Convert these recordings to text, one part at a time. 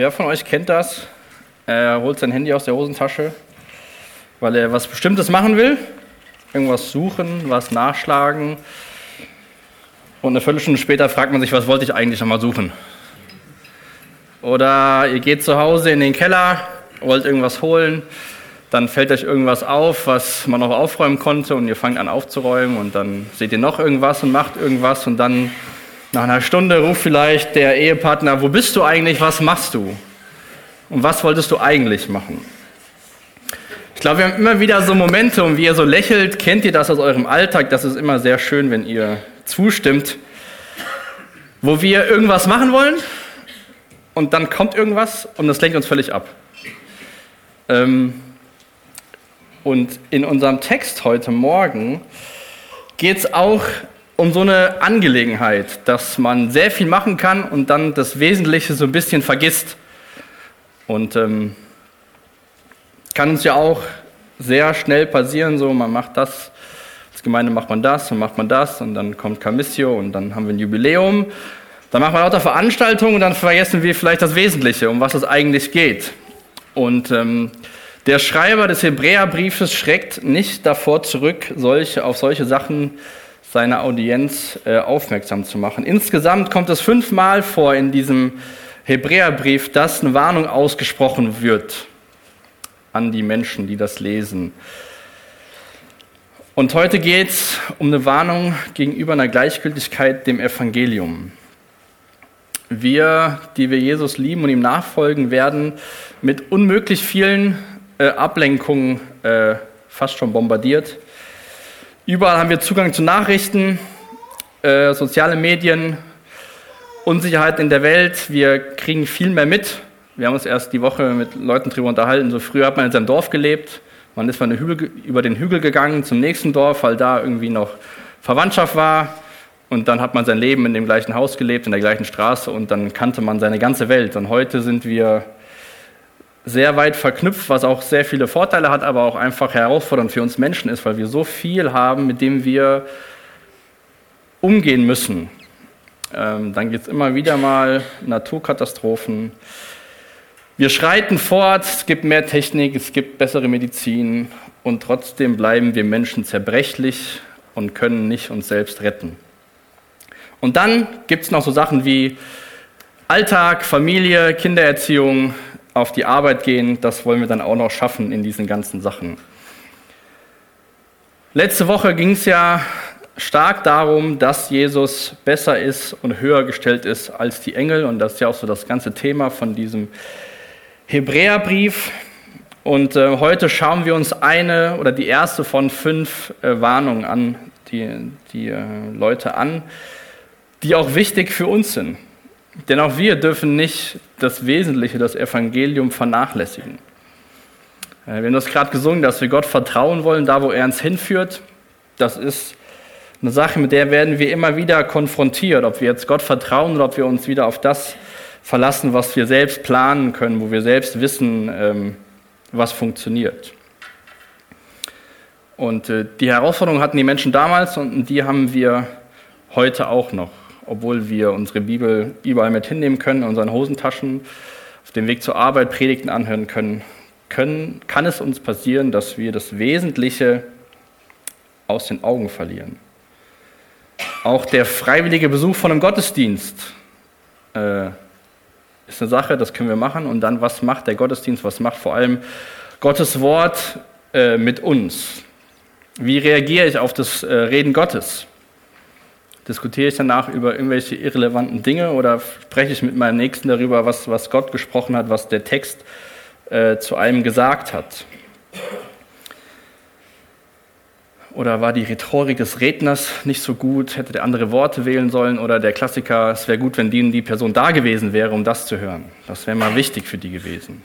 Wer von euch kennt das? Er holt sein Handy aus der Hosentasche, weil er was Bestimmtes machen will. Irgendwas suchen, was nachschlagen. Und eine Viertelstunde später fragt man sich, was wollte ich eigentlich nochmal suchen? Oder ihr geht zu Hause in den Keller, wollt irgendwas holen, dann fällt euch irgendwas auf, was man noch aufräumen konnte und ihr fangt an aufzuräumen und dann seht ihr noch irgendwas und macht irgendwas und dann nach einer Stunde ruft vielleicht der Ehepartner, wo bist du eigentlich, was machst du? Und was wolltest du eigentlich machen? Ich glaube, wir haben immer wieder so Momente und wie ihr so lächelt, kennt ihr das aus eurem Alltag, das ist immer sehr schön, wenn ihr zustimmt, wo wir irgendwas machen wollen und dann kommt irgendwas und das lenkt uns völlig ab. Ähm, und in unserem Text heute Morgen geht es auch um so eine Angelegenheit, dass man sehr viel machen kann und dann das Wesentliche so ein bisschen vergisst. Und ähm, kann uns ja auch sehr schnell passieren, so man macht das, als Gemeinde macht man das und macht man das und dann kommt Camissio und dann haben wir ein Jubiläum dann machen wir lauter Veranstaltungen und dann vergessen wir vielleicht das Wesentliche, um was es eigentlich geht. Und ähm, der Schreiber des Hebräerbriefes schreckt nicht davor zurück, solche, auf solche Sachen seiner Audienz äh, aufmerksam zu machen. Insgesamt kommt es fünfmal vor in diesem Hebräerbrief, dass eine Warnung ausgesprochen wird an die Menschen, die das lesen. Und heute geht es um eine Warnung gegenüber einer Gleichgültigkeit dem Evangelium. Wir, die wir Jesus lieben und ihm nachfolgen, werden mit unmöglich vielen äh, Ablenkungen äh, fast schon bombardiert. Überall haben wir Zugang zu Nachrichten, äh, soziale Medien, Unsicherheit in der Welt. Wir kriegen viel mehr mit. Wir haben uns erst die Woche mit Leuten darüber unterhalten. So früher hat man in seinem Dorf gelebt. Man ist über den Hügel gegangen zum nächsten Dorf, weil da irgendwie noch Verwandtschaft war. Und dann hat man sein Leben in dem gleichen Haus gelebt, in der gleichen Straße und dann kannte man seine ganze Welt. Und heute sind wir sehr weit verknüpft, was auch sehr viele Vorteile hat, aber auch einfach herausfordernd für uns Menschen ist, weil wir so viel haben, mit dem wir umgehen müssen. Ähm, dann gibt es immer wieder mal Naturkatastrophen. Wir schreiten fort, es gibt mehr Technik, es gibt bessere Medizin und trotzdem bleiben wir Menschen zerbrechlich und können nicht uns selbst retten. Und dann gibt es noch so Sachen wie Alltag, Familie, Kindererziehung, auf die Arbeit gehen. Das wollen wir dann auch noch schaffen in diesen ganzen Sachen. Letzte Woche ging es ja stark darum, dass Jesus besser ist und höher gestellt ist als die Engel. Und das ist ja auch so das ganze Thema von diesem Hebräerbrief. Und äh, heute schauen wir uns eine oder die erste von fünf äh, Warnungen an, die, die äh, Leute an, die auch wichtig für uns sind. Denn auch wir dürfen nicht das Wesentliche, das Evangelium vernachlässigen. Äh, wir haben das gerade gesungen, dass wir Gott vertrauen wollen, da wo er uns hinführt. Das ist eine Sache, mit der werden wir immer wieder konfrontiert, ob wir jetzt Gott vertrauen oder ob wir uns wieder auf das verlassen, was wir selbst planen können, wo wir selbst wissen, ähm, was funktioniert. Und äh, die Herausforderung hatten die Menschen damals und die haben wir heute auch noch obwohl wir unsere Bibel überall mit hinnehmen können, in unseren Hosentaschen, auf dem Weg zur Arbeit Predigten anhören können, können, kann es uns passieren, dass wir das Wesentliche aus den Augen verlieren. Auch der freiwillige Besuch von einem Gottesdienst äh, ist eine Sache, das können wir machen. Und dann, was macht der Gottesdienst? Was macht vor allem Gottes Wort äh, mit uns? Wie reagiere ich auf das äh, Reden Gottes? Diskutiere ich danach über irgendwelche irrelevanten Dinge oder spreche ich mit meinem Nächsten darüber, was, was Gott gesprochen hat, was der Text äh, zu einem gesagt hat? Oder war die Rhetorik des Redners nicht so gut? Hätte der andere Worte wählen sollen? Oder der Klassiker, es wäre gut, wenn die, die Person da gewesen wäre, um das zu hören. Das wäre mal wichtig für die gewesen.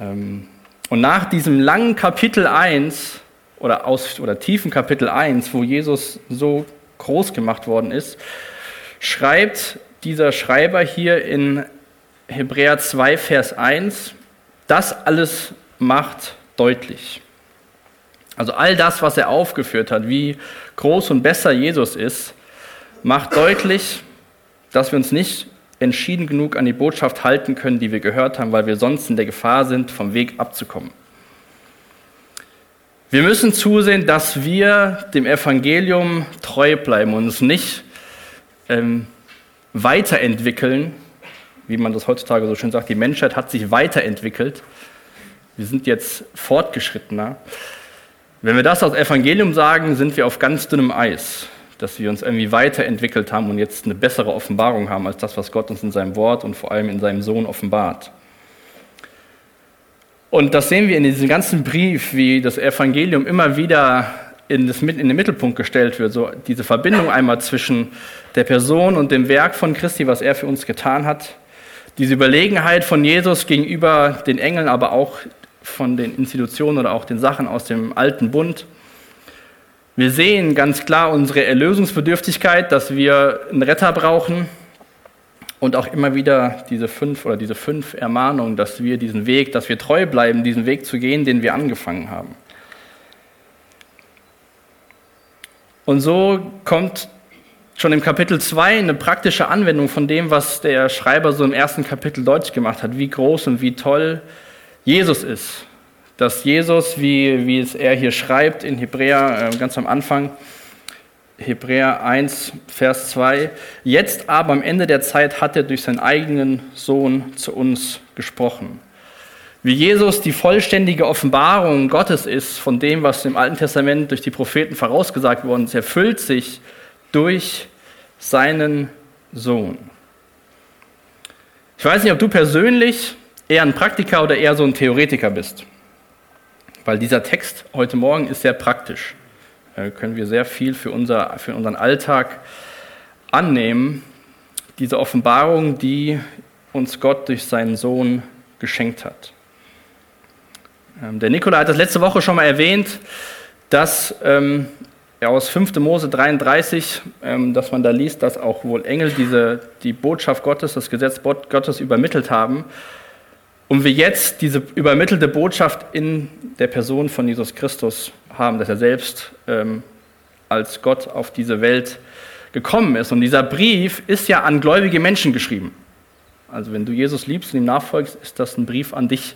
Ähm, und nach diesem langen Kapitel 1 oder, aus, oder tiefen Kapitel 1, wo Jesus so groß gemacht worden ist, schreibt dieser Schreiber hier in Hebräer 2, Vers 1, das alles macht deutlich. Also all das, was er aufgeführt hat, wie groß und besser Jesus ist, macht deutlich, dass wir uns nicht entschieden genug an die Botschaft halten können, die wir gehört haben, weil wir sonst in der Gefahr sind, vom Weg abzukommen. Wir müssen zusehen, dass wir dem Evangelium treu bleiben und uns nicht ähm, weiterentwickeln, wie man das heutzutage so schön sagt. Die Menschheit hat sich weiterentwickelt. Wir sind jetzt fortgeschrittener. Wenn wir das als Evangelium sagen, sind wir auf ganz dünnem Eis dass wir uns irgendwie weiterentwickelt haben und jetzt eine bessere Offenbarung haben als das, was Gott uns in seinem Wort und vor allem in seinem Sohn offenbart. Und das sehen wir in diesem ganzen Brief, wie das Evangelium immer wieder in, das, in den Mittelpunkt gestellt wird. So diese Verbindung einmal zwischen der Person und dem Werk von Christi, was er für uns getan hat. Diese Überlegenheit von Jesus gegenüber den Engeln, aber auch von den Institutionen oder auch den Sachen aus dem alten Bund. Wir sehen ganz klar unsere Erlösungsbedürftigkeit, dass wir einen Retter brauchen und auch immer wieder diese fünf oder diese fünf Ermahnungen, dass wir diesen Weg, dass wir treu bleiben, diesen Weg zu gehen, den wir angefangen haben. Und so kommt schon im Kapitel 2 eine praktische Anwendung von dem, was der Schreiber so im ersten Kapitel deutlich gemacht hat, wie groß und wie toll Jesus ist dass Jesus, wie, wie es er hier schreibt in Hebräer äh, ganz am Anfang, Hebräer 1, Vers 2, jetzt aber am Ende der Zeit hat er durch seinen eigenen Sohn zu uns gesprochen. Wie Jesus die vollständige Offenbarung Gottes ist von dem, was im Alten Testament durch die Propheten vorausgesagt worden ist, erfüllt sich durch seinen Sohn. Ich weiß nicht, ob du persönlich eher ein Praktiker oder eher so ein Theoretiker bist weil dieser Text heute Morgen ist sehr praktisch. Da können wir sehr viel für, unser, für unseren Alltag annehmen. Diese Offenbarung, die uns Gott durch seinen Sohn geschenkt hat. Ähm, der Nikola hat das letzte Woche schon mal erwähnt, dass ähm, aus 5. Mose 33, ähm, dass man da liest, dass auch wohl Engel diese, die Botschaft Gottes, das Gesetz Gottes übermittelt haben und wir jetzt diese übermittelte Botschaft in der Person von Jesus Christus haben, dass er selbst ähm, als Gott auf diese Welt gekommen ist. Und dieser Brief ist ja an gläubige Menschen geschrieben. Also wenn du Jesus liebst und ihm nachfolgst, ist das ein Brief an dich.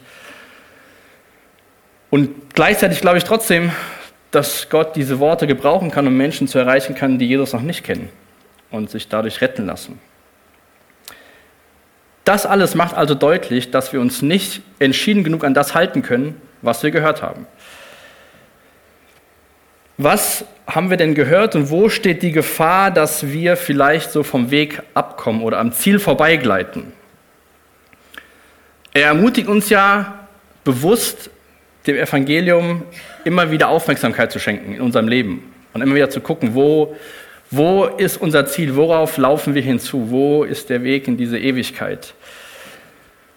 Und gleichzeitig glaube ich trotzdem, dass Gott diese Worte gebrauchen kann, um Menschen zu erreichen kann, die Jesus noch nicht kennen und sich dadurch retten lassen. Das alles macht also deutlich, dass wir uns nicht entschieden genug an das halten können, was wir gehört haben. Was haben wir denn gehört und wo steht die Gefahr, dass wir vielleicht so vom Weg abkommen oder am Ziel vorbeigleiten? Er ermutigt uns ja bewusst, dem Evangelium immer wieder Aufmerksamkeit zu schenken in unserem Leben und immer wieder zu gucken, wo wo ist unser Ziel? Worauf laufen wir hinzu? Wo ist der Weg in diese Ewigkeit?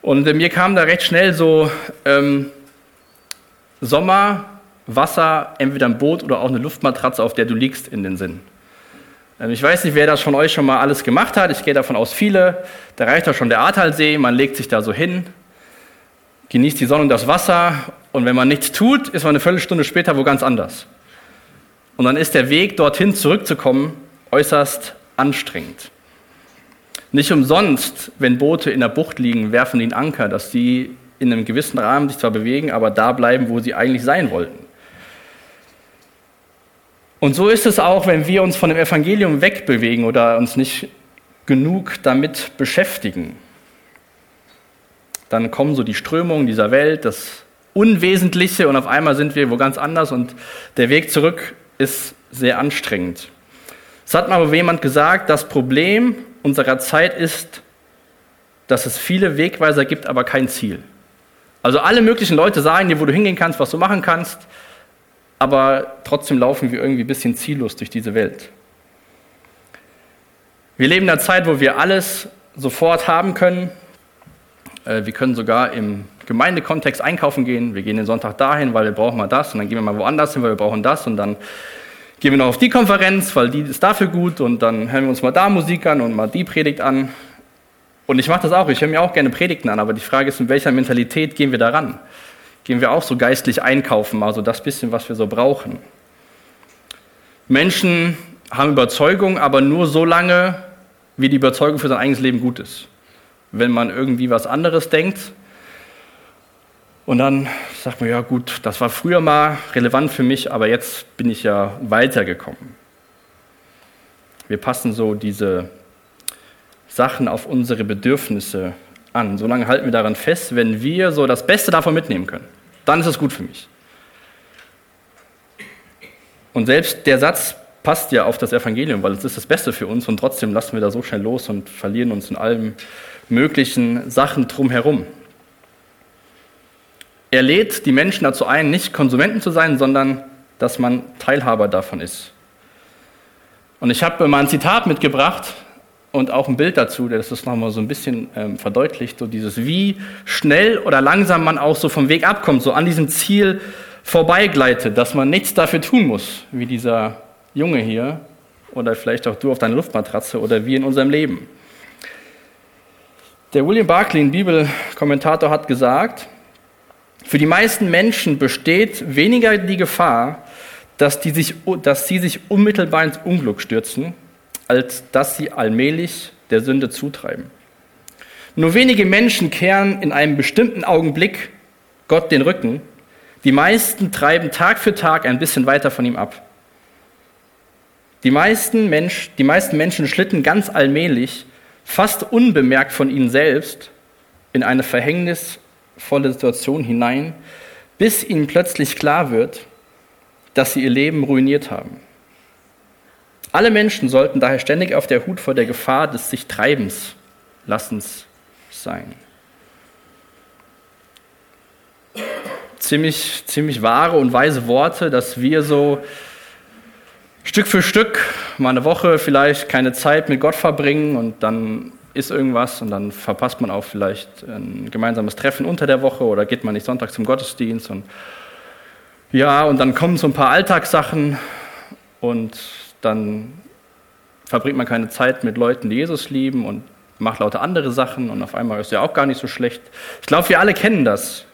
Und äh, mir kam da recht schnell so ähm, Sommer, Wasser, entweder ein Boot oder auch eine Luftmatratze, auf der du liegst, in den Sinn. Ähm, ich weiß nicht, wer das von euch schon mal alles gemacht hat. Ich gehe davon aus, viele. Da reicht doch schon der Ahrtalsee. Man legt sich da so hin, genießt die Sonne und das Wasser. Und wenn man nichts tut, ist man eine Viertelstunde später wo ganz anders. Und dann ist der Weg, dorthin zurückzukommen, äußerst anstrengend. Nicht umsonst, wenn Boote in der Bucht liegen, werfen die einen Anker, dass sie in einem gewissen Rahmen sich zwar bewegen, aber da bleiben, wo sie eigentlich sein wollten. Und so ist es auch, wenn wir uns von dem Evangelium wegbewegen oder uns nicht genug damit beschäftigen. Dann kommen so die Strömungen dieser Welt, das Unwesentliche und auf einmal sind wir wo ganz anders und der Weg zurück ist sehr anstrengend. Es hat mal jemand gesagt, das Problem unserer Zeit ist, dass es viele Wegweiser gibt, aber kein Ziel. Also alle möglichen Leute sagen dir, wo du hingehen kannst, was du machen kannst, aber trotzdem laufen wir irgendwie ein bisschen ziellos durch diese Welt. Wir leben in einer Zeit, wo wir alles sofort haben können. Äh, wir können sogar im Gemeindekontext einkaufen gehen. Wir gehen den Sonntag dahin, weil wir brauchen mal das und dann gehen wir mal woanders hin, weil wir brauchen das und dann gehen wir noch auf die Konferenz, weil die ist dafür gut und dann hören wir uns mal da Musik an und mal die Predigt an. Und ich mache das auch, ich höre mir auch gerne Predigten an, aber die Frage ist, in welcher Mentalität gehen wir daran? Gehen wir auch so geistlich einkaufen, also das bisschen, was wir so brauchen? Menschen haben Überzeugung, aber nur so lange, wie die Überzeugung für sein eigenes Leben gut ist. wenn man irgendwie was anderes denkt. Und dann sagt man, ja gut, das war früher mal relevant für mich, aber jetzt bin ich ja weitergekommen. Wir passen so diese Sachen auf unsere Bedürfnisse an. Solange halten wir daran fest, wenn wir so das Beste davon mitnehmen können, dann ist es gut für mich. Und selbst der Satz passt ja auf das Evangelium, weil es ist das Beste für uns und trotzdem lassen wir da so schnell los und verlieren uns in allen möglichen Sachen drumherum. Er lädt die Menschen dazu ein, nicht Konsumenten zu sein, sondern dass man Teilhaber davon ist. Und ich habe mal ein Zitat mitgebracht und auch ein Bild dazu, der das nochmal so ein bisschen ähm, verdeutlicht, so dieses, wie schnell oder langsam man auch so vom Weg abkommt, so an diesem Ziel vorbeigleitet, dass man nichts dafür tun muss, wie dieser Junge hier oder vielleicht auch du auf deiner Luftmatratze oder wie in unserem Leben. Der William Barclay, ein Bibelkommentator, hat gesagt, für die meisten Menschen besteht weniger die Gefahr, dass, die sich, dass sie sich unmittelbar ins Unglück stürzen, als dass sie allmählich der Sünde zutreiben. Nur wenige Menschen kehren in einem bestimmten Augenblick Gott den Rücken. Die meisten treiben Tag für Tag ein bisschen weiter von ihm ab. Die meisten, Mensch, die meisten Menschen schlitten ganz allmählich, fast unbemerkt von ihnen selbst, in eine verhängnisvolle Situation hinein, bis ihnen plötzlich klar wird, dass sie ihr Leben ruiniert haben. Alle Menschen sollten daher ständig auf der Hut vor der Gefahr des sich Treibens Lassens sein. Ziemlich, ziemlich wahre und weise Worte, dass wir so Stück für Stück mal eine Woche vielleicht keine Zeit mit Gott verbringen und dann ist irgendwas und dann verpasst man auch vielleicht ein gemeinsames Treffen unter der Woche oder geht man nicht Sonntag zum Gottesdienst und ja, und dann kommen so ein paar Alltagssachen und dann verbringt man keine Zeit mit Leuten, die Jesus lieben und macht lauter andere Sachen und auf einmal ist ja auch gar nicht so schlecht. Ich glaube, wir alle kennen das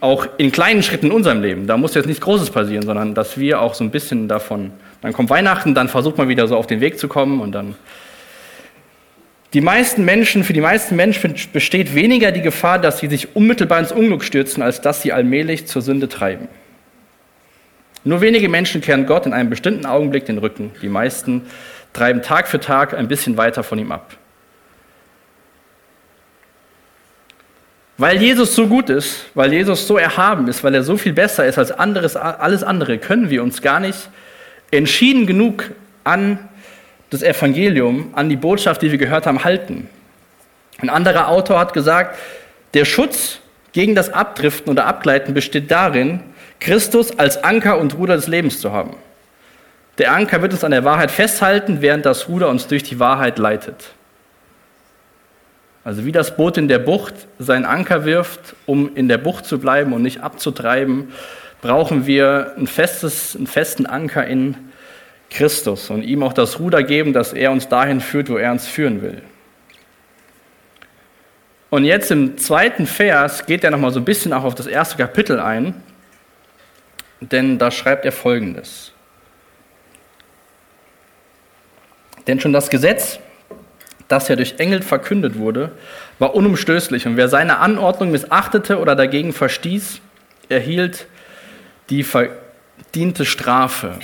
auch in kleinen Schritten in unserem Leben. Da muss jetzt nichts Großes passieren, sondern dass wir auch so ein bisschen davon, dann kommt Weihnachten, dann versucht man wieder so auf den Weg zu kommen und dann. Die meisten Menschen, für die meisten Menschen besteht weniger die Gefahr, dass sie sich unmittelbar ins Unglück stürzen, als dass sie allmählich zur Sünde treiben. Nur wenige Menschen kehren Gott in einem bestimmten Augenblick den Rücken. Die meisten treiben Tag für Tag ein bisschen weiter von ihm ab. Weil Jesus so gut ist, weil Jesus so erhaben ist, weil er so viel besser ist als anderes, alles andere, können wir uns gar nicht entschieden genug an das Evangelium, an die Botschaft, die wir gehört haben, halten. Ein anderer Autor hat gesagt, der Schutz gegen das Abdriften oder Abgleiten besteht darin, Christus als Anker und Ruder des Lebens zu haben. Der Anker wird uns an der Wahrheit festhalten, während das Ruder uns durch die Wahrheit leitet. Also wie das Boot in der Bucht seinen Anker wirft, um in der Bucht zu bleiben und nicht abzutreiben, brauchen wir ein festes, einen festen Anker in Christus und ihm auch das Ruder geben, dass er uns dahin führt, wo er uns führen will. Und jetzt im zweiten Vers geht er nochmal so ein bisschen auch auf das erste Kapitel ein, denn da schreibt er folgendes. Denn schon das Gesetz das ja durch Engel verkündet wurde, war unumstößlich. Und wer seine Anordnung missachtete oder dagegen verstieß, erhielt die verdiente Strafe.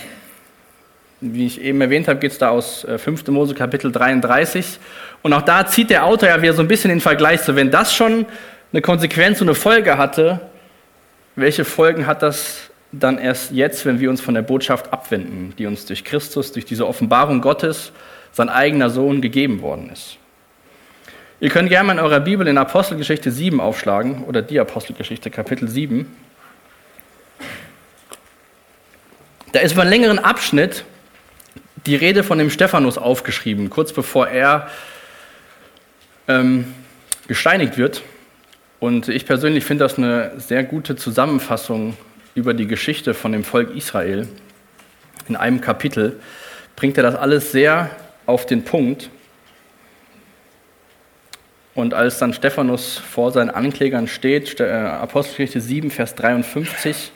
Wie ich eben erwähnt habe, geht es da aus 5. Äh, Mose Kapitel 33. Und auch da zieht der Autor ja wieder so ein bisschen den Vergleich zu, wenn das schon eine Konsequenz und eine Folge hatte, welche Folgen hat das dann erst jetzt, wenn wir uns von der Botschaft abwenden, die uns durch Christus, durch diese Offenbarung Gottes sein eigener Sohn gegeben worden ist. Ihr könnt gerne mal in eurer Bibel in Apostelgeschichte 7 aufschlagen oder die Apostelgeschichte Kapitel 7. Da ist über einen längeren Abschnitt die Rede von dem Stephanus aufgeschrieben, kurz bevor er ähm, gesteinigt wird. Und ich persönlich finde das eine sehr gute Zusammenfassung über die Geschichte von dem Volk Israel. In einem Kapitel bringt er das alles sehr auf den Punkt. Und als dann Stephanus vor seinen Anklägern steht, äh, Apostelgeschichte 7, Vers 53,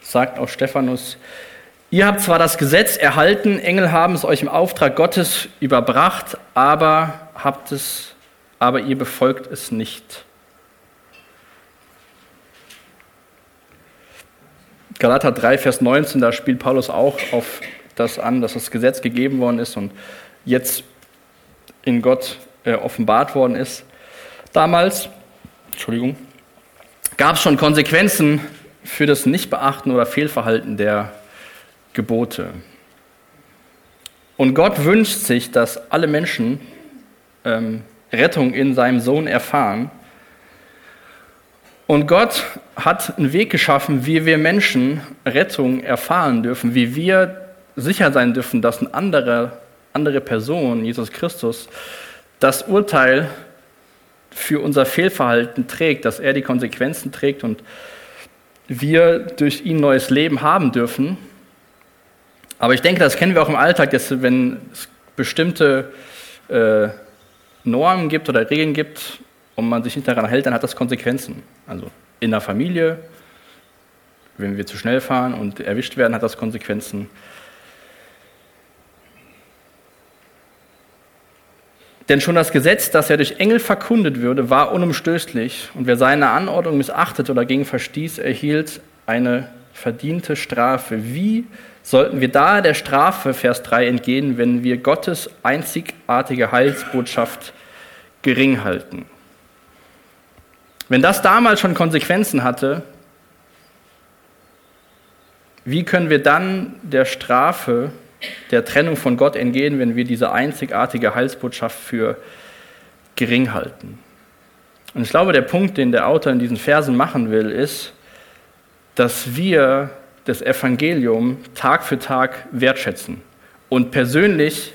sagt auch Stephanus, ihr habt zwar das Gesetz erhalten, Engel haben es euch im Auftrag Gottes überbracht, aber habt es aber ihr befolgt es nicht. Galater 3, Vers 19, da spielt Paulus auch auf das an, dass das Gesetz gegeben worden ist und jetzt in Gott äh, offenbart worden ist. Damals, Entschuldigung, gab es schon Konsequenzen für das Nichtbeachten oder Fehlverhalten der Gebote. Und Gott wünscht sich, dass alle Menschen ähm, Rettung in seinem Sohn erfahren. Und Gott hat einen Weg geschaffen, wie wir Menschen Rettung erfahren dürfen, wie wir sicher sein dürfen, dass eine andere, andere Person, Jesus Christus, das Urteil für unser Fehlverhalten trägt, dass er die Konsequenzen trägt und wir durch ihn neues Leben haben dürfen. Aber ich denke, das kennen wir auch im Alltag, dass wenn es bestimmte äh, Normen gibt oder Regeln gibt und man sich nicht daran hält, dann hat das Konsequenzen. Also in der Familie, wenn wir zu schnell fahren und erwischt werden, hat das Konsequenzen. Denn schon das Gesetz, das ja durch Engel verkundet würde, war unumstößlich. Und wer seine Anordnung missachtete oder gegen verstieß, erhielt eine verdiente Strafe. Wie sollten wir da der Strafe, Vers 3, entgehen, wenn wir Gottes einzigartige Heilsbotschaft gering halten? Wenn das damals schon Konsequenzen hatte, wie können wir dann der Strafe der Trennung von Gott entgehen, wenn wir diese einzigartige Heilsbotschaft für gering halten. Und ich glaube, der Punkt, den der Autor in diesen Versen machen will, ist, dass wir das Evangelium Tag für Tag wertschätzen und persönlich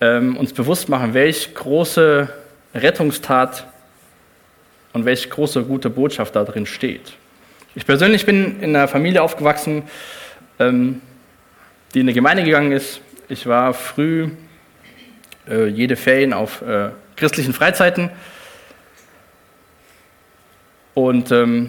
ähm, uns bewusst machen, welch große Rettungstat und welche große gute Botschaft da drin steht. Ich persönlich bin in einer Familie aufgewachsen, ähm, die in eine Gemeinde gegangen ist. Ich war früh äh, jede Ferien auf äh, christlichen Freizeiten. Und ähm,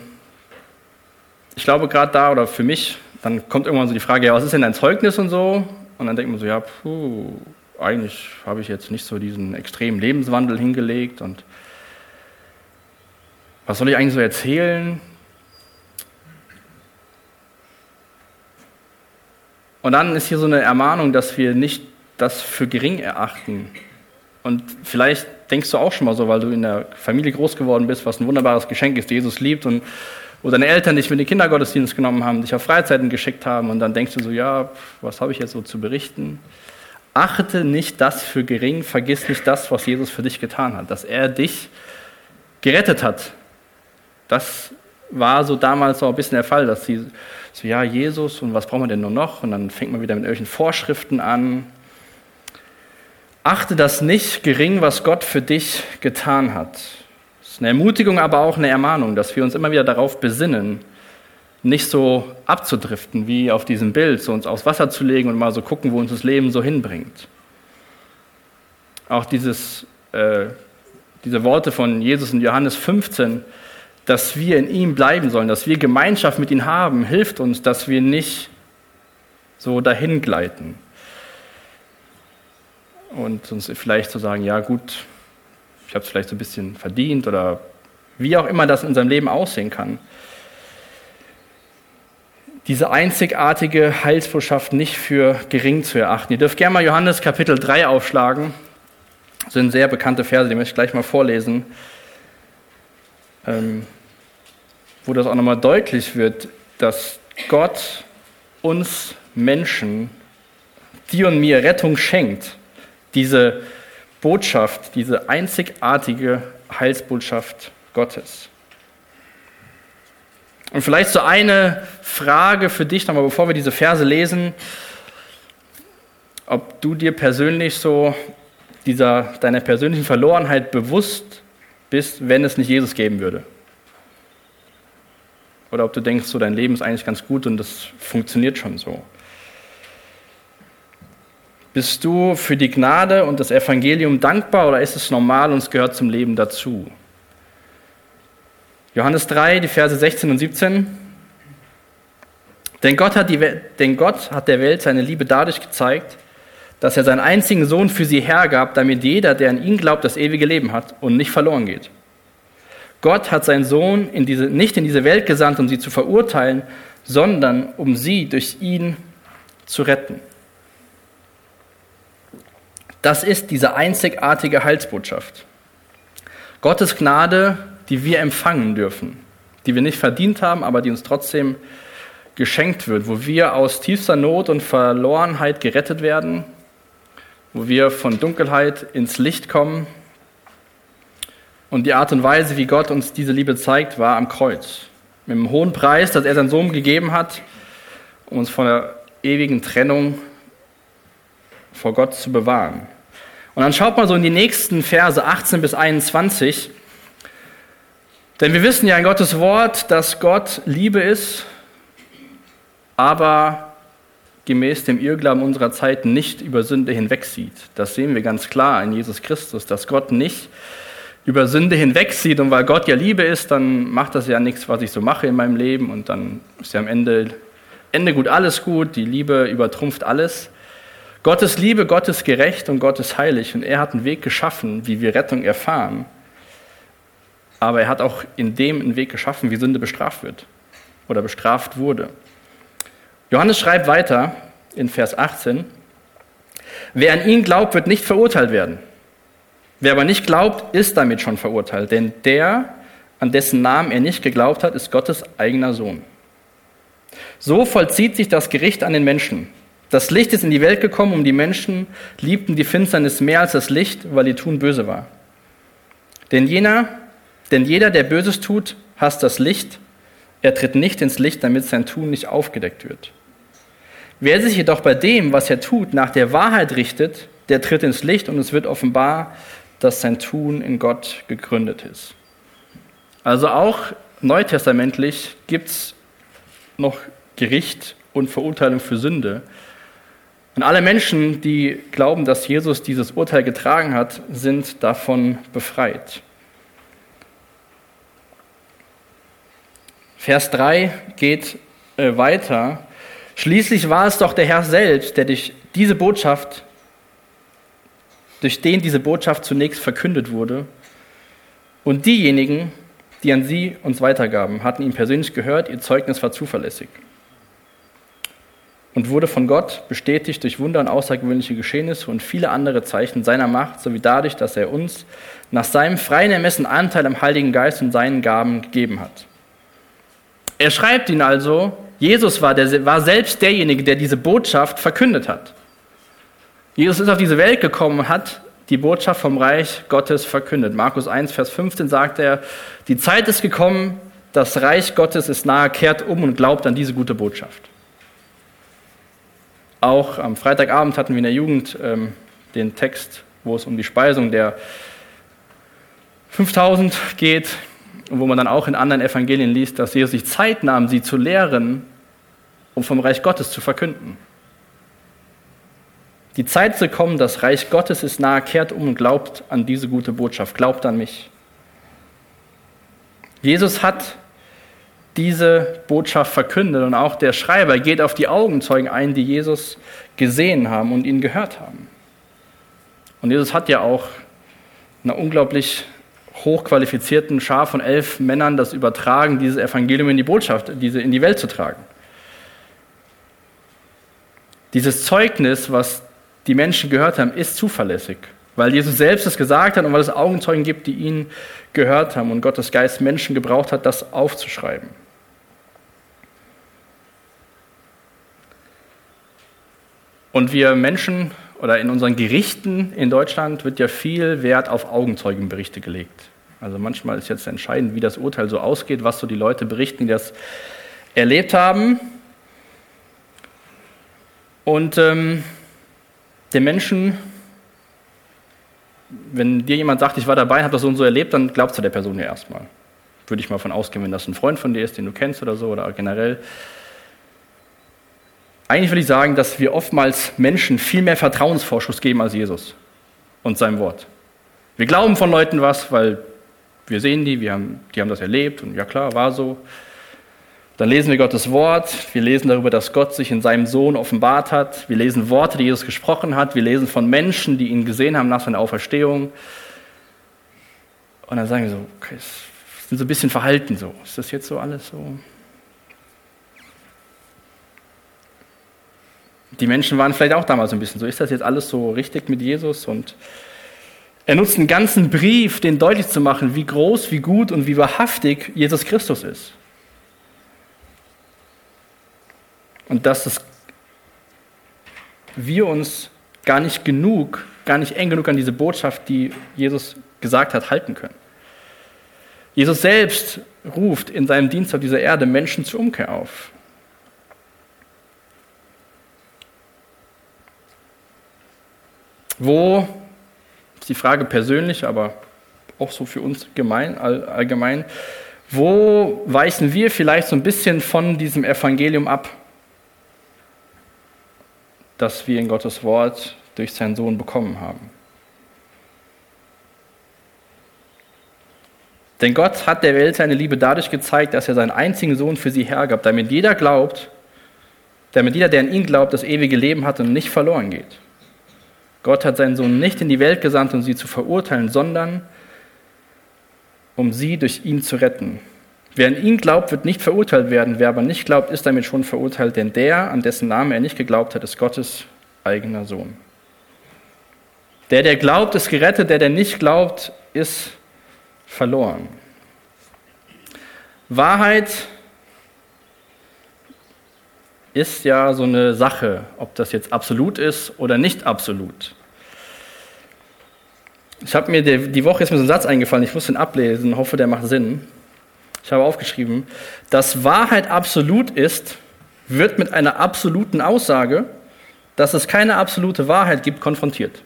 ich glaube, gerade da oder für mich, dann kommt irgendwann so die Frage, ja, was ist denn dein Zeugnis und so? Und dann denkt man so, ja, puh, eigentlich habe ich jetzt nicht so diesen extremen Lebenswandel hingelegt und was soll ich eigentlich so erzählen? Und dann ist hier so eine Ermahnung, dass wir nicht das für gering erachten. Und vielleicht denkst du auch schon mal so, weil du in der Familie groß geworden bist, was ein wunderbares Geschenk ist, Jesus liebt und wo deine Eltern dich mit den Kindergottesdienst genommen haben, dich auf Freizeiten geschickt haben und dann denkst du so, ja, was habe ich jetzt so zu berichten? Achte nicht das für gering, vergiss nicht das, was Jesus für dich getan hat, dass er dich gerettet hat. Das war so damals auch ein bisschen der Fall, dass sie so, ja, Jesus und was brauchen wir denn nur noch? Und dann fängt man wieder mit irgendwelchen Vorschriften an. Achte das nicht gering, was Gott für dich getan hat. Das ist eine Ermutigung, aber auch eine Ermahnung, dass wir uns immer wieder darauf besinnen, nicht so abzudriften wie auf diesem Bild, so uns aufs Wasser zu legen und mal so gucken, wo uns das Leben so hinbringt. Auch dieses, äh, diese Worte von Jesus in Johannes 15, dass wir in ihm bleiben sollen, dass wir Gemeinschaft mit ihm haben, hilft uns, dass wir nicht so dahin gleiten. Und uns vielleicht zu so sagen, ja gut, ich habe es vielleicht so ein bisschen verdient oder wie auch immer das in unserem Leben aussehen kann. Diese einzigartige Heilsbotschaft nicht für gering zu erachten. Ihr dürft gerne mal Johannes Kapitel 3 aufschlagen. Das sind sehr bekannte Verse, die möchte ich gleich mal vorlesen. Ähm, wo das auch nochmal deutlich wird, dass Gott uns Menschen, dir und mir Rettung schenkt. Diese Botschaft, diese einzigartige Heilsbotschaft Gottes. Und vielleicht so eine Frage für dich nochmal, bevor wir diese Verse lesen, ob du dir persönlich so dieser, deiner persönlichen Verlorenheit bewusst bist, wenn es nicht Jesus geben würde. Oder ob du denkst, so dein Leben ist eigentlich ganz gut und das funktioniert schon so. Bist du für die Gnade und das Evangelium dankbar oder ist es normal und es gehört zum Leben dazu? Johannes 3, die Verse 16 und 17. Denn Gott, hat die, denn Gott hat der Welt seine Liebe dadurch gezeigt, dass er seinen einzigen Sohn für sie hergab, damit jeder, der an ihn glaubt, das ewige Leben hat und nicht verloren geht. Gott hat seinen Sohn in diese, nicht in diese Welt gesandt, um sie zu verurteilen, sondern um sie durch ihn zu retten. Das ist diese einzigartige Heilsbotschaft. Gottes Gnade, die wir empfangen dürfen, die wir nicht verdient haben, aber die uns trotzdem geschenkt wird, wo wir aus tiefster Not und Verlorenheit gerettet werden, wo wir von Dunkelheit ins Licht kommen. Und die Art und Weise, wie Gott uns diese Liebe zeigt, war am Kreuz. Mit einem hohen Preis, dass er seinen Sohn gegeben hat, um uns von der ewigen Trennung vor Gott zu bewahren. Und dann schaut mal so in die nächsten Verse 18 bis 21. Denn wir wissen ja in Gottes Wort, dass Gott Liebe ist, aber gemäß dem Irrglauben unserer Zeit nicht über Sünde hinwegsieht. Das sehen wir ganz klar in Jesus Christus, dass Gott nicht über Sünde hinwegsieht und weil Gott ja Liebe ist, dann macht das ja nichts, was ich so mache in meinem Leben und dann ist ja am Ende, Ende gut alles gut, die Liebe übertrumpft alles. Gottes Liebe, Gott ist gerecht und Gott ist heilig und er hat einen Weg geschaffen, wie wir Rettung erfahren. Aber er hat auch in dem einen Weg geschaffen, wie Sünde bestraft wird oder bestraft wurde. Johannes schreibt weiter in Vers 18, wer an ihn glaubt, wird nicht verurteilt werden. Wer aber nicht glaubt, ist damit schon verurteilt, denn der, an dessen Namen er nicht geglaubt hat, ist Gottes eigener Sohn. So vollzieht sich das Gericht an den Menschen. Das Licht ist in die Welt gekommen, um die Menschen liebten die Finsternis mehr als das Licht, weil ihr Tun böse war. Denn jener, denn jeder, der Böses tut, hasst das Licht. Er tritt nicht ins Licht, damit sein Tun nicht aufgedeckt wird. Wer sich jedoch bei dem, was er tut, nach der Wahrheit richtet, der tritt ins Licht und es wird offenbar, dass sein Tun in Gott gegründet ist. Also auch neutestamentlich gibt es noch Gericht und Verurteilung für Sünde. Und alle Menschen, die glauben, dass Jesus dieses Urteil getragen hat, sind davon befreit. Vers 3 geht äh, weiter. Schließlich war es doch der Herr selbst, der durch diese Botschaft, durch den diese Botschaft zunächst verkündet wurde. Und diejenigen, die an sie uns weitergaben, hatten ihn persönlich gehört, ihr Zeugnis war zuverlässig und wurde von Gott bestätigt durch Wunder und außergewöhnliche Geschehnisse und viele andere Zeichen seiner Macht, sowie dadurch, dass er uns nach seinem freien Ermessen Anteil am Heiligen Geist und seinen Gaben gegeben hat. Er schreibt ihn also, Jesus war, der, war selbst derjenige, der diese Botschaft verkündet hat. Jesus ist auf diese Welt gekommen und hat die Botschaft vom Reich Gottes verkündet. Markus 1, Vers 15 sagt er, die Zeit ist gekommen, das Reich Gottes ist nahe, kehrt um und glaubt an diese gute Botschaft. Auch am Freitagabend hatten wir in der Jugend ähm, den Text, wo es um die Speisung der 5000 geht und wo man dann auch in anderen Evangelien liest, dass Jesus sich Zeit nahm, sie zu lehren, um vom Reich Gottes zu verkünden. Die Zeit zu kommen, das Reich Gottes ist nahe, kehrt um und glaubt an diese gute Botschaft, glaubt an mich. Jesus hat diese Botschaft verkündet. Und auch der Schreiber geht auf die Augenzeugen ein, die Jesus gesehen haben und ihn gehört haben. Und Jesus hat ja auch einer unglaublich hochqualifizierten Schar von elf Männern das übertragen, dieses Evangelium in die Botschaft, diese in die Welt zu tragen. Dieses Zeugnis, was die Menschen gehört haben, ist zuverlässig, weil Jesus selbst es gesagt hat und weil es Augenzeugen gibt, die ihn gehört haben und Gottes Geist Menschen gebraucht hat, das aufzuschreiben. Und wir Menschen oder in unseren Gerichten in Deutschland wird ja viel Wert auf Augenzeugenberichte gelegt. Also manchmal ist jetzt entscheidend, wie das Urteil so ausgeht, was so die Leute berichten, die das erlebt haben. Und ähm, den Menschen, wenn dir jemand sagt, ich war dabei habe das so und so erlebt, dann glaubst du der Person ja erstmal. Würde ich mal von ausgehen, wenn das ein Freund von dir ist, den du kennst oder so, oder generell. Eigentlich würde ich sagen, dass wir oftmals Menschen viel mehr Vertrauensvorschuss geben als Jesus und seinem Wort. Wir glauben von Leuten was, weil wir sehen die, wir haben, die haben das erlebt und ja klar, war so. Dann lesen wir Gottes Wort, wir lesen darüber, dass Gott sich in seinem Sohn offenbart hat, wir lesen Worte, die Jesus gesprochen hat, wir lesen von Menschen, die ihn gesehen haben nach seiner Auferstehung. Und dann sagen wir so, okay, sind so ein bisschen verhalten so. Ist das jetzt so alles so? Die Menschen waren vielleicht auch damals ein bisschen so. Ist das jetzt alles so richtig mit Jesus? Und er nutzt einen ganzen Brief, den deutlich zu machen, wie groß, wie gut und wie wahrhaftig Jesus Christus ist. Und dass es wir uns gar nicht genug, gar nicht eng genug an diese Botschaft, die Jesus gesagt hat, halten können. Jesus selbst ruft in seinem Dienst auf dieser Erde Menschen zur Umkehr auf. Wo, ist die Frage persönlich, aber auch so für uns gemein, allgemein, wo weichen wir vielleicht so ein bisschen von diesem Evangelium ab? Das wir in Gottes Wort durch seinen Sohn bekommen haben. Denn Gott hat der Welt seine Liebe dadurch gezeigt, dass er seinen einzigen Sohn für sie hergab, damit jeder glaubt, damit jeder, der an ihn glaubt, das ewige Leben hat und nicht verloren geht. Gott hat seinen Sohn nicht in die Welt gesandt, um sie zu verurteilen, sondern um sie durch ihn zu retten. Wer an ihn glaubt, wird nicht verurteilt werden. Wer aber nicht glaubt, ist damit schon verurteilt, denn der, an dessen Namen er nicht geglaubt hat, ist Gottes eigener Sohn. Der, der glaubt, ist gerettet, der, der nicht glaubt, ist verloren. Wahrheit ist ja so eine Sache, ob das jetzt absolut ist oder nicht absolut. Ich habe mir die Woche jetzt mir so einen Satz eingefallen, ich muss ihn ablesen, hoffe, der macht Sinn ich habe aufgeschrieben, dass Wahrheit absolut ist, wird mit einer absoluten Aussage, dass es keine absolute Wahrheit gibt, konfrontiert.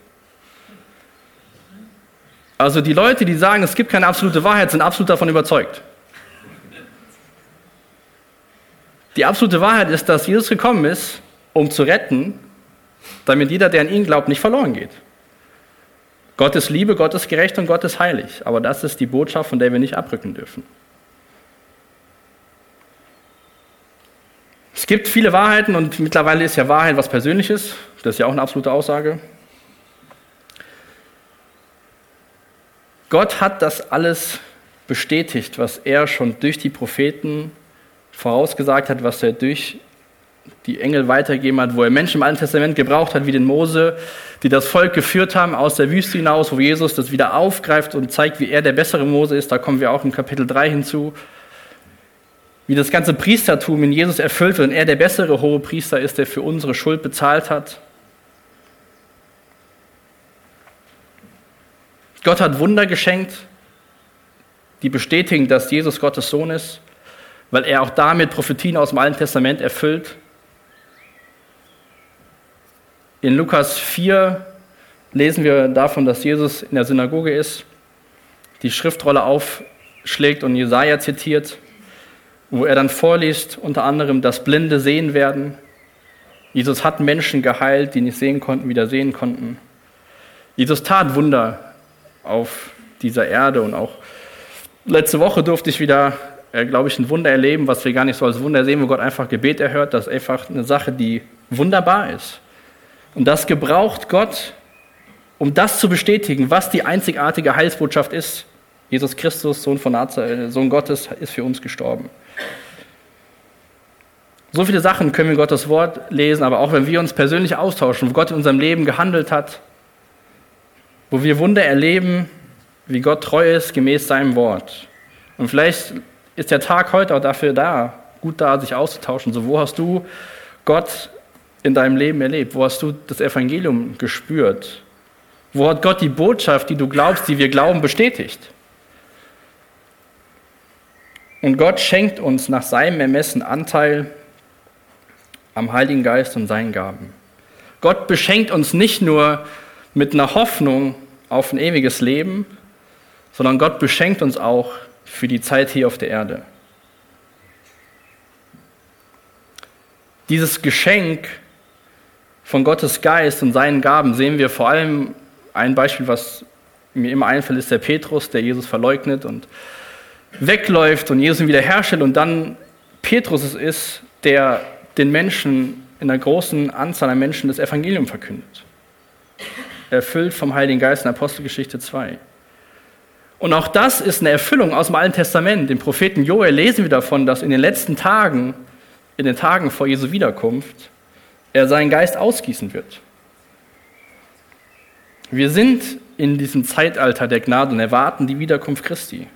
Also die Leute, die sagen, es gibt keine absolute Wahrheit, sind absolut davon überzeugt. Die absolute Wahrheit ist, dass Jesus gekommen ist, um zu retten, damit jeder, der an ihn glaubt, nicht verloren geht. Gott ist Liebe, Gott ist gerecht und Gott ist heilig. Aber das ist die Botschaft, von der wir nicht abrücken dürfen. Es gibt viele Wahrheiten und mittlerweile ist ja Wahrheit was Persönliches. Das ist ja auch eine absolute Aussage. Gott hat das alles bestätigt, was er schon durch die Propheten vorausgesagt hat, was er durch die Engel weitergegeben hat, wo er Menschen im Alten Testament gebraucht hat, wie den Mose, die das Volk geführt haben aus der Wüste hinaus, wo Jesus das wieder aufgreift und zeigt, wie er der bessere Mose ist. Da kommen wir auch im Kapitel 3 hinzu wie das ganze Priestertum in Jesus erfüllt wird und er der bessere hohe Priester ist, der für unsere Schuld bezahlt hat. Gott hat Wunder geschenkt, die bestätigen, dass Jesus Gottes Sohn ist, weil er auch damit Prophetien aus dem Alten Testament erfüllt. In Lukas 4 lesen wir davon, dass Jesus in der Synagoge ist, die Schriftrolle aufschlägt und Jesaja zitiert wo er dann vorliest, unter anderem, dass Blinde sehen werden. Jesus hat Menschen geheilt, die nicht sehen konnten, wieder sehen konnten. Jesus tat Wunder auf dieser Erde und auch letzte Woche durfte ich wieder, äh, glaube ich, ein Wunder erleben, was wir gar nicht so als Wunder sehen, wo Gott einfach Gebet erhört. Das ist einfach eine Sache, die wunderbar ist. Und das gebraucht Gott, um das zu bestätigen, was die einzigartige Heilsbotschaft ist. Jesus Christus, Sohn, von Nazareth, Sohn Gottes, ist für uns gestorben. So viele Sachen können wir Gottes Wort lesen, aber auch wenn wir uns persönlich austauschen, wo Gott in unserem Leben gehandelt hat, wo wir Wunder erleben, wie Gott treu ist gemäß seinem Wort. Und vielleicht ist der Tag heute auch dafür da, gut da, sich auszutauschen. So, wo hast du Gott in deinem Leben erlebt? Wo hast du das Evangelium gespürt? Wo hat Gott die Botschaft, die du glaubst, die wir glauben, bestätigt? Und Gott schenkt uns nach seinem Ermessen Anteil am Heiligen Geist und seinen Gaben. Gott beschenkt uns nicht nur mit einer Hoffnung auf ein ewiges Leben, sondern Gott beschenkt uns auch für die Zeit hier auf der Erde. Dieses Geschenk von Gottes Geist und seinen Gaben sehen wir vor allem, ein Beispiel, was mir immer einfällt, ist der Petrus, der Jesus verleugnet und wegläuft und Jesus wiederherstellt und dann Petrus es ist, der den Menschen, in einer großen Anzahl an Menschen das Evangelium verkündet. Erfüllt vom Heiligen Geist in Apostelgeschichte 2. Und auch das ist eine Erfüllung aus dem Alten Testament. Im Propheten Joel lesen wir davon, dass in den letzten Tagen, in den Tagen vor Jesu Wiederkunft, er seinen Geist ausgießen wird. Wir sind in diesem Zeitalter der Gnade und erwarten die Wiederkunft Christi.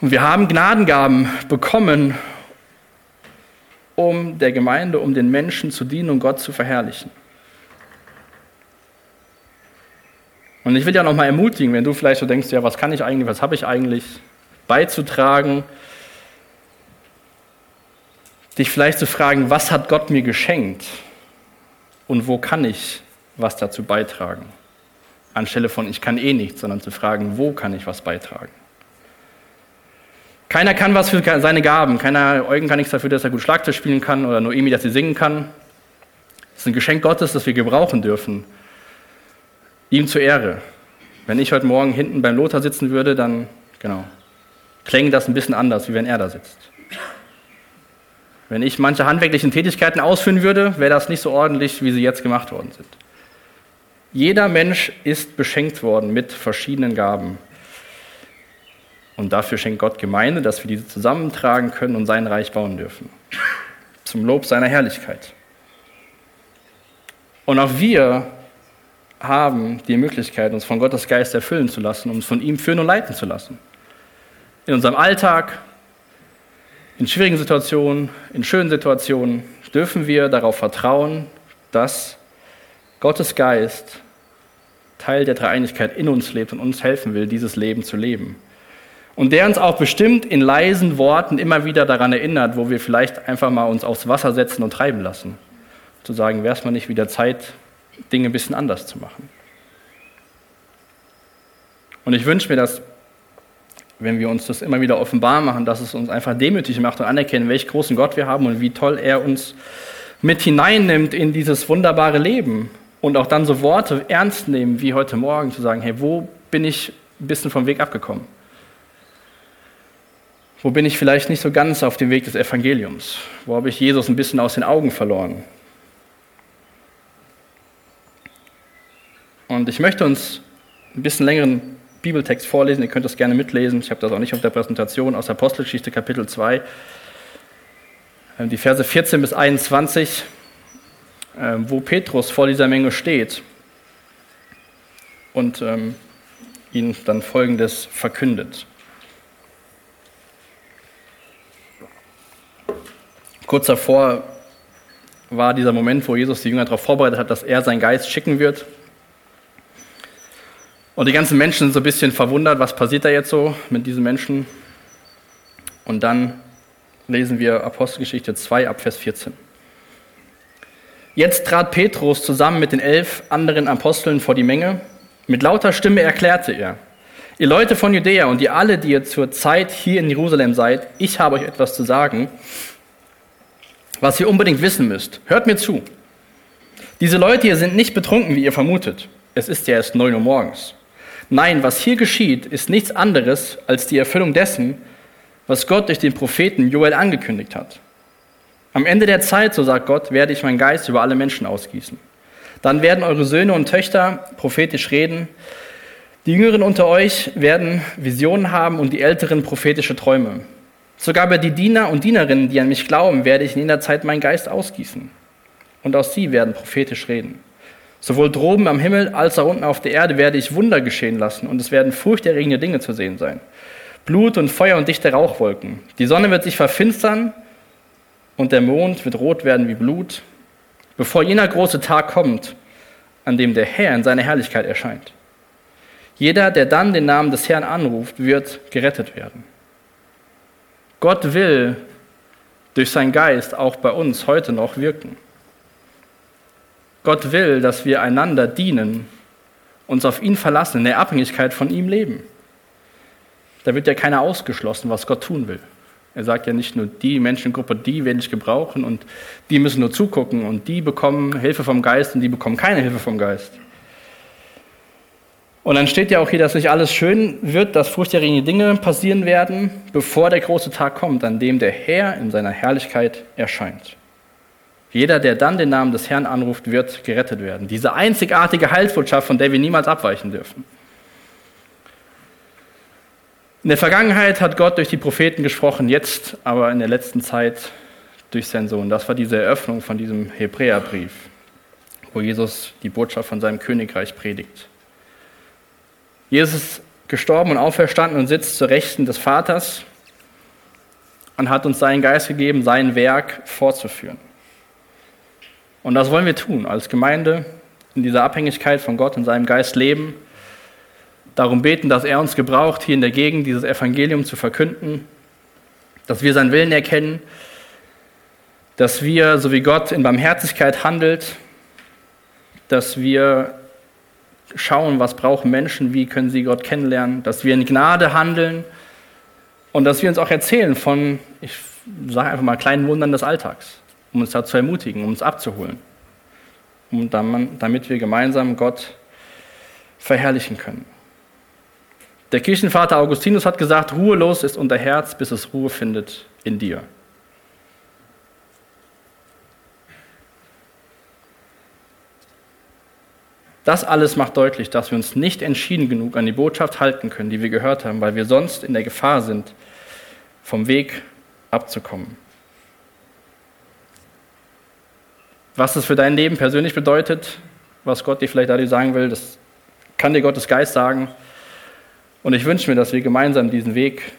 Und wir haben Gnadengaben bekommen, um der Gemeinde, um den Menschen zu dienen und Gott zu verherrlichen. Und ich will ja noch mal ermutigen, wenn du vielleicht so denkst, ja, was kann ich eigentlich, was habe ich eigentlich beizutragen, dich vielleicht zu fragen, was hat Gott mir geschenkt und wo kann ich was dazu beitragen? Anstelle von ich kann eh nichts, sondern zu fragen, wo kann ich was beitragen? Keiner kann was für seine Gaben. Keiner, Eugen kann nichts dafür, dass er gut Schlagzeug spielen kann oder Noemi, dass sie singen kann. Es ist ein Geschenk Gottes, das wir gebrauchen dürfen. Ihm zur Ehre. Wenn ich heute Morgen hinten beim Lothar sitzen würde, dann, genau, klänge das ein bisschen anders, wie wenn er da sitzt. Wenn ich manche handwerklichen Tätigkeiten ausführen würde, wäre das nicht so ordentlich, wie sie jetzt gemacht worden sind. Jeder Mensch ist beschenkt worden mit verschiedenen Gaben. Und dafür schenkt Gott Gemeinde, dass wir diese zusammentragen können und sein Reich bauen dürfen. Zum Lob seiner Herrlichkeit. Und auch wir haben die Möglichkeit, uns von Gottes Geist erfüllen zu lassen, uns von ihm führen und leiten zu lassen. In unserem Alltag, in schwierigen Situationen, in schönen Situationen dürfen wir darauf vertrauen, dass Gottes Geist Teil der Dreieinigkeit in uns lebt und uns helfen will, dieses Leben zu leben. Und der uns auch bestimmt in leisen Worten immer wieder daran erinnert, wo wir vielleicht einfach mal uns aufs Wasser setzen und treiben lassen. Zu sagen, wäre es mal nicht wieder Zeit, Dinge ein bisschen anders zu machen. Und ich wünsche mir, dass, wenn wir uns das immer wieder offenbar machen, dass es uns einfach demütig macht und anerkennen, welch großen Gott wir haben und wie toll er uns mit hineinnimmt in dieses wunderbare Leben. Und auch dann so Worte ernst nehmen, wie heute Morgen, zu sagen, hey, wo bin ich ein bisschen vom Weg abgekommen? Wo bin ich vielleicht nicht so ganz auf dem Weg des Evangeliums? Wo habe ich Jesus ein bisschen aus den Augen verloren? Und ich möchte uns ein bisschen längeren Bibeltext vorlesen. Ihr könnt das gerne mitlesen. Ich habe das auch nicht auf der Präsentation aus Apostelgeschichte Kapitel 2. Ähm, die Verse 14 bis 21, ähm, wo Petrus vor dieser Menge steht und ähm, ihnen dann Folgendes verkündet. Kurz davor war dieser Moment, wo Jesus die Jünger darauf vorbereitet hat, dass er seinen Geist schicken wird. Und die ganzen Menschen sind so ein bisschen verwundert, was passiert da jetzt so mit diesen Menschen. Und dann lesen wir Apostelgeschichte 2 ab Vers 14. Jetzt trat Petrus zusammen mit den elf anderen Aposteln vor die Menge. Mit lauter Stimme erklärte er, ihr Leute von Judäa und ihr alle, die ihr zur Zeit hier in Jerusalem seid, ich habe euch etwas zu sagen, was ihr unbedingt wissen müsst. Hört mir zu. Diese Leute hier sind nicht betrunken, wie ihr vermutet. Es ist ja erst neun Uhr morgens. Nein, was hier geschieht, ist nichts anderes als die Erfüllung dessen, was Gott durch den Propheten Joel angekündigt hat. Am Ende der Zeit, so sagt Gott, werde ich meinen Geist über alle Menschen ausgießen. Dann werden eure Söhne und Töchter prophetisch reden. Die Jüngeren unter euch werden Visionen haben und die Älteren prophetische Träume. Sogar bei die Diener und Dienerinnen, die an mich glauben, werde ich in jener Zeit meinen Geist ausgießen. Und auch sie werden prophetisch reden. Sowohl droben am Himmel als auch unten auf der Erde werde ich Wunder geschehen lassen und es werden furchterregende Dinge zu sehen sein. Blut und Feuer und dichte Rauchwolken. Die Sonne wird sich verfinstern und der Mond wird rot werden wie Blut, bevor jener große Tag kommt, an dem der Herr in seiner Herrlichkeit erscheint. Jeder, der dann den Namen des Herrn anruft, wird gerettet werden. Gott will durch seinen Geist auch bei uns heute noch wirken. Gott will, dass wir einander dienen, uns auf ihn verlassen, in der Abhängigkeit von ihm leben. Da wird ja keiner ausgeschlossen, was Gott tun will. Er sagt ja nicht nur, die Menschengruppe, die will ich gebrauchen und die müssen nur zugucken und die bekommen Hilfe vom Geist und die bekommen keine Hilfe vom Geist. Und dann steht ja auch hier, dass nicht alles schön wird, dass furchterregende Dinge passieren werden, bevor der große Tag kommt, an dem der Herr in seiner Herrlichkeit erscheint. Jeder, der dann den Namen des Herrn anruft, wird gerettet werden. Diese einzigartige Heilsbotschaft, von der wir niemals abweichen dürfen. In der Vergangenheit hat Gott durch die Propheten gesprochen, jetzt aber in der letzten Zeit durch seinen Sohn. Das war diese Eröffnung von diesem Hebräerbrief, wo Jesus die Botschaft von seinem Königreich predigt. Jesus ist gestorben und auferstanden und sitzt zur Rechten des Vaters und hat uns seinen Geist gegeben, sein Werk fortzuführen. Und das wollen wir tun, als Gemeinde in dieser Abhängigkeit von Gott und seinem Geist leben. Darum beten, dass er uns gebraucht, hier in der Gegend dieses Evangelium zu verkünden, dass wir seinen Willen erkennen, dass wir, so wie Gott in Barmherzigkeit handelt, dass wir schauen, was brauchen Menschen, wie können sie Gott kennenlernen, dass wir in Gnade handeln und dass wir uns auch erzählen von, ich sage einfach mal, kleinen Wundern des Alltags, um uns dazu ermutigen, um uns abzuholen, um damit wir gemeinsam Gott verherrlichen können. Der Kirchenvater Augustinus hat gesagt, ruhelos ist unser Herz, bis es Ruhe findet in dir. Das alles macht deutlich, dass wir uns nicht entschieden genug an die Botschaft halten können, die wir gehört haben, weil wir sonst in der Gefahr sind, vom Weg abzukommen. Was es für dein Leben persönlich bedeutet, was Gott dir vielleicht dadurch sagen will, das kann dir Gottes Geist sagen. Und ich wünsche mir, dass wir gemeinsam diesen Weg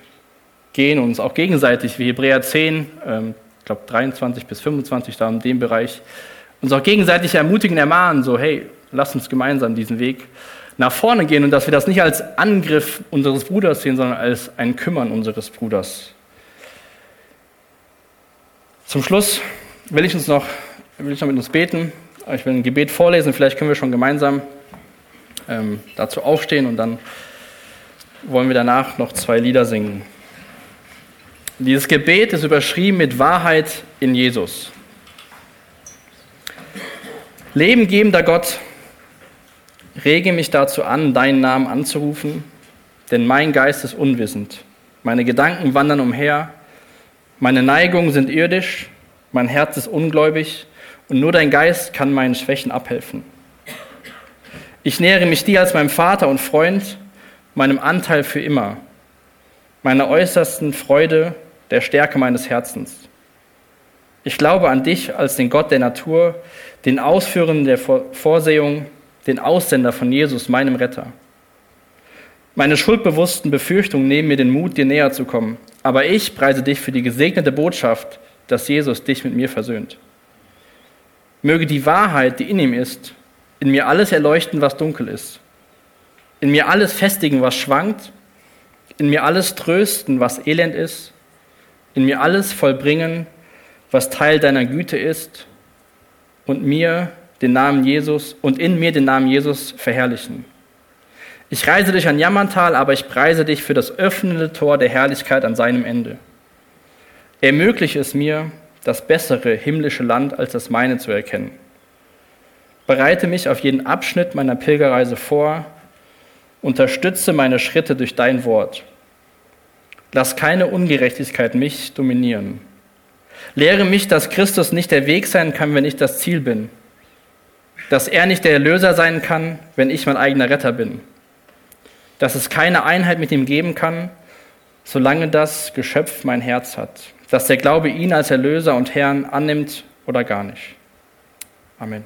gehen und uns auch gegenseitig, wie Hebräer 10, ähm, ich glaube 23 bis 25, da in dem Bereich, uns auch gegenseitig ermutigen, ermahnen, so, hey, Lass uns gemeinsam diesen Weg nach vorne gehen und dass wir das nicht als Angriff unseres Bruders sehen, sondern als ein Kümmern unseres Bruders. Zum Schluss will ich uns noch, will ich noch mit uns beten. Ich will ein Gebet vorlesen, vielleicht können wir schon gemeinsam ähm, dazu aufstehen und dann wollen wir danach noch zwei Lieder singen. Dieses Gebet ist überschrieben mit Wahrheit in Jesus. Lebengebender Gott, Rege mich dazu an, deinen Namen anzurufen, denn mein Geist ist unwissend. Meine Gedanken wandern umher, meine Neigungen sind irdisch, mein Herz ist ungläubig und nur dein Geist kann meinen Schwächen abhelfen. Ich nähere mich dir als meinem Vater und Freund, meinem Anteil für immer, meiner äußersten Freude, der Stärke meines Herzens. Ich glaube an dich als den Gott der Natur, den Ausführenden der Vorsehung, den Aussender von Jesus, meinem Retter. Meine schuldbewussten Befürchtungen nehmen mir den Mut, dir näher zu kommen. Aber ich preise dich für die gesegnete Botschaft, dass Jesus dich mit mir versöhnt. Möge die Wahrheit, die in ihm ist, in mir alles erleuchten, was dunkel ist. In mir alles festigen, was schwankt. In mir alles trösten, was elend ist. In mir alles vollbringen, was Teil deiner Güte ist. Und mir den Namen Jesus und in mir den Namen Jesus verherrlichen. Ich reise durch ein Jammertal, aber ich preise dich für das öffnende Tor der Herrlichkeit an seinem Ende. Ermögliche es mir, das bessere himmlische Land als das meine zu erkennen. Bereite mich auf jeden Abschnitt meiner Pilgerreise vor, unterstütze meine Schritte durch dein Wort. Lass keine Ungerechtigkeit mich dominieren. Lehre mich, dass Christus nicht der Weg sein kann, wenn ich das Ziel bin dass er nicht der Erlöser sein kann, wenn ich mein eigener Retter bin. Dass es keine Einheit mit ihm geben kann, solange das Geschöpf mein Herz hat. Dass der Glaube ihn als Erlöser und Herrn annimmt oder gar nicht. Amen.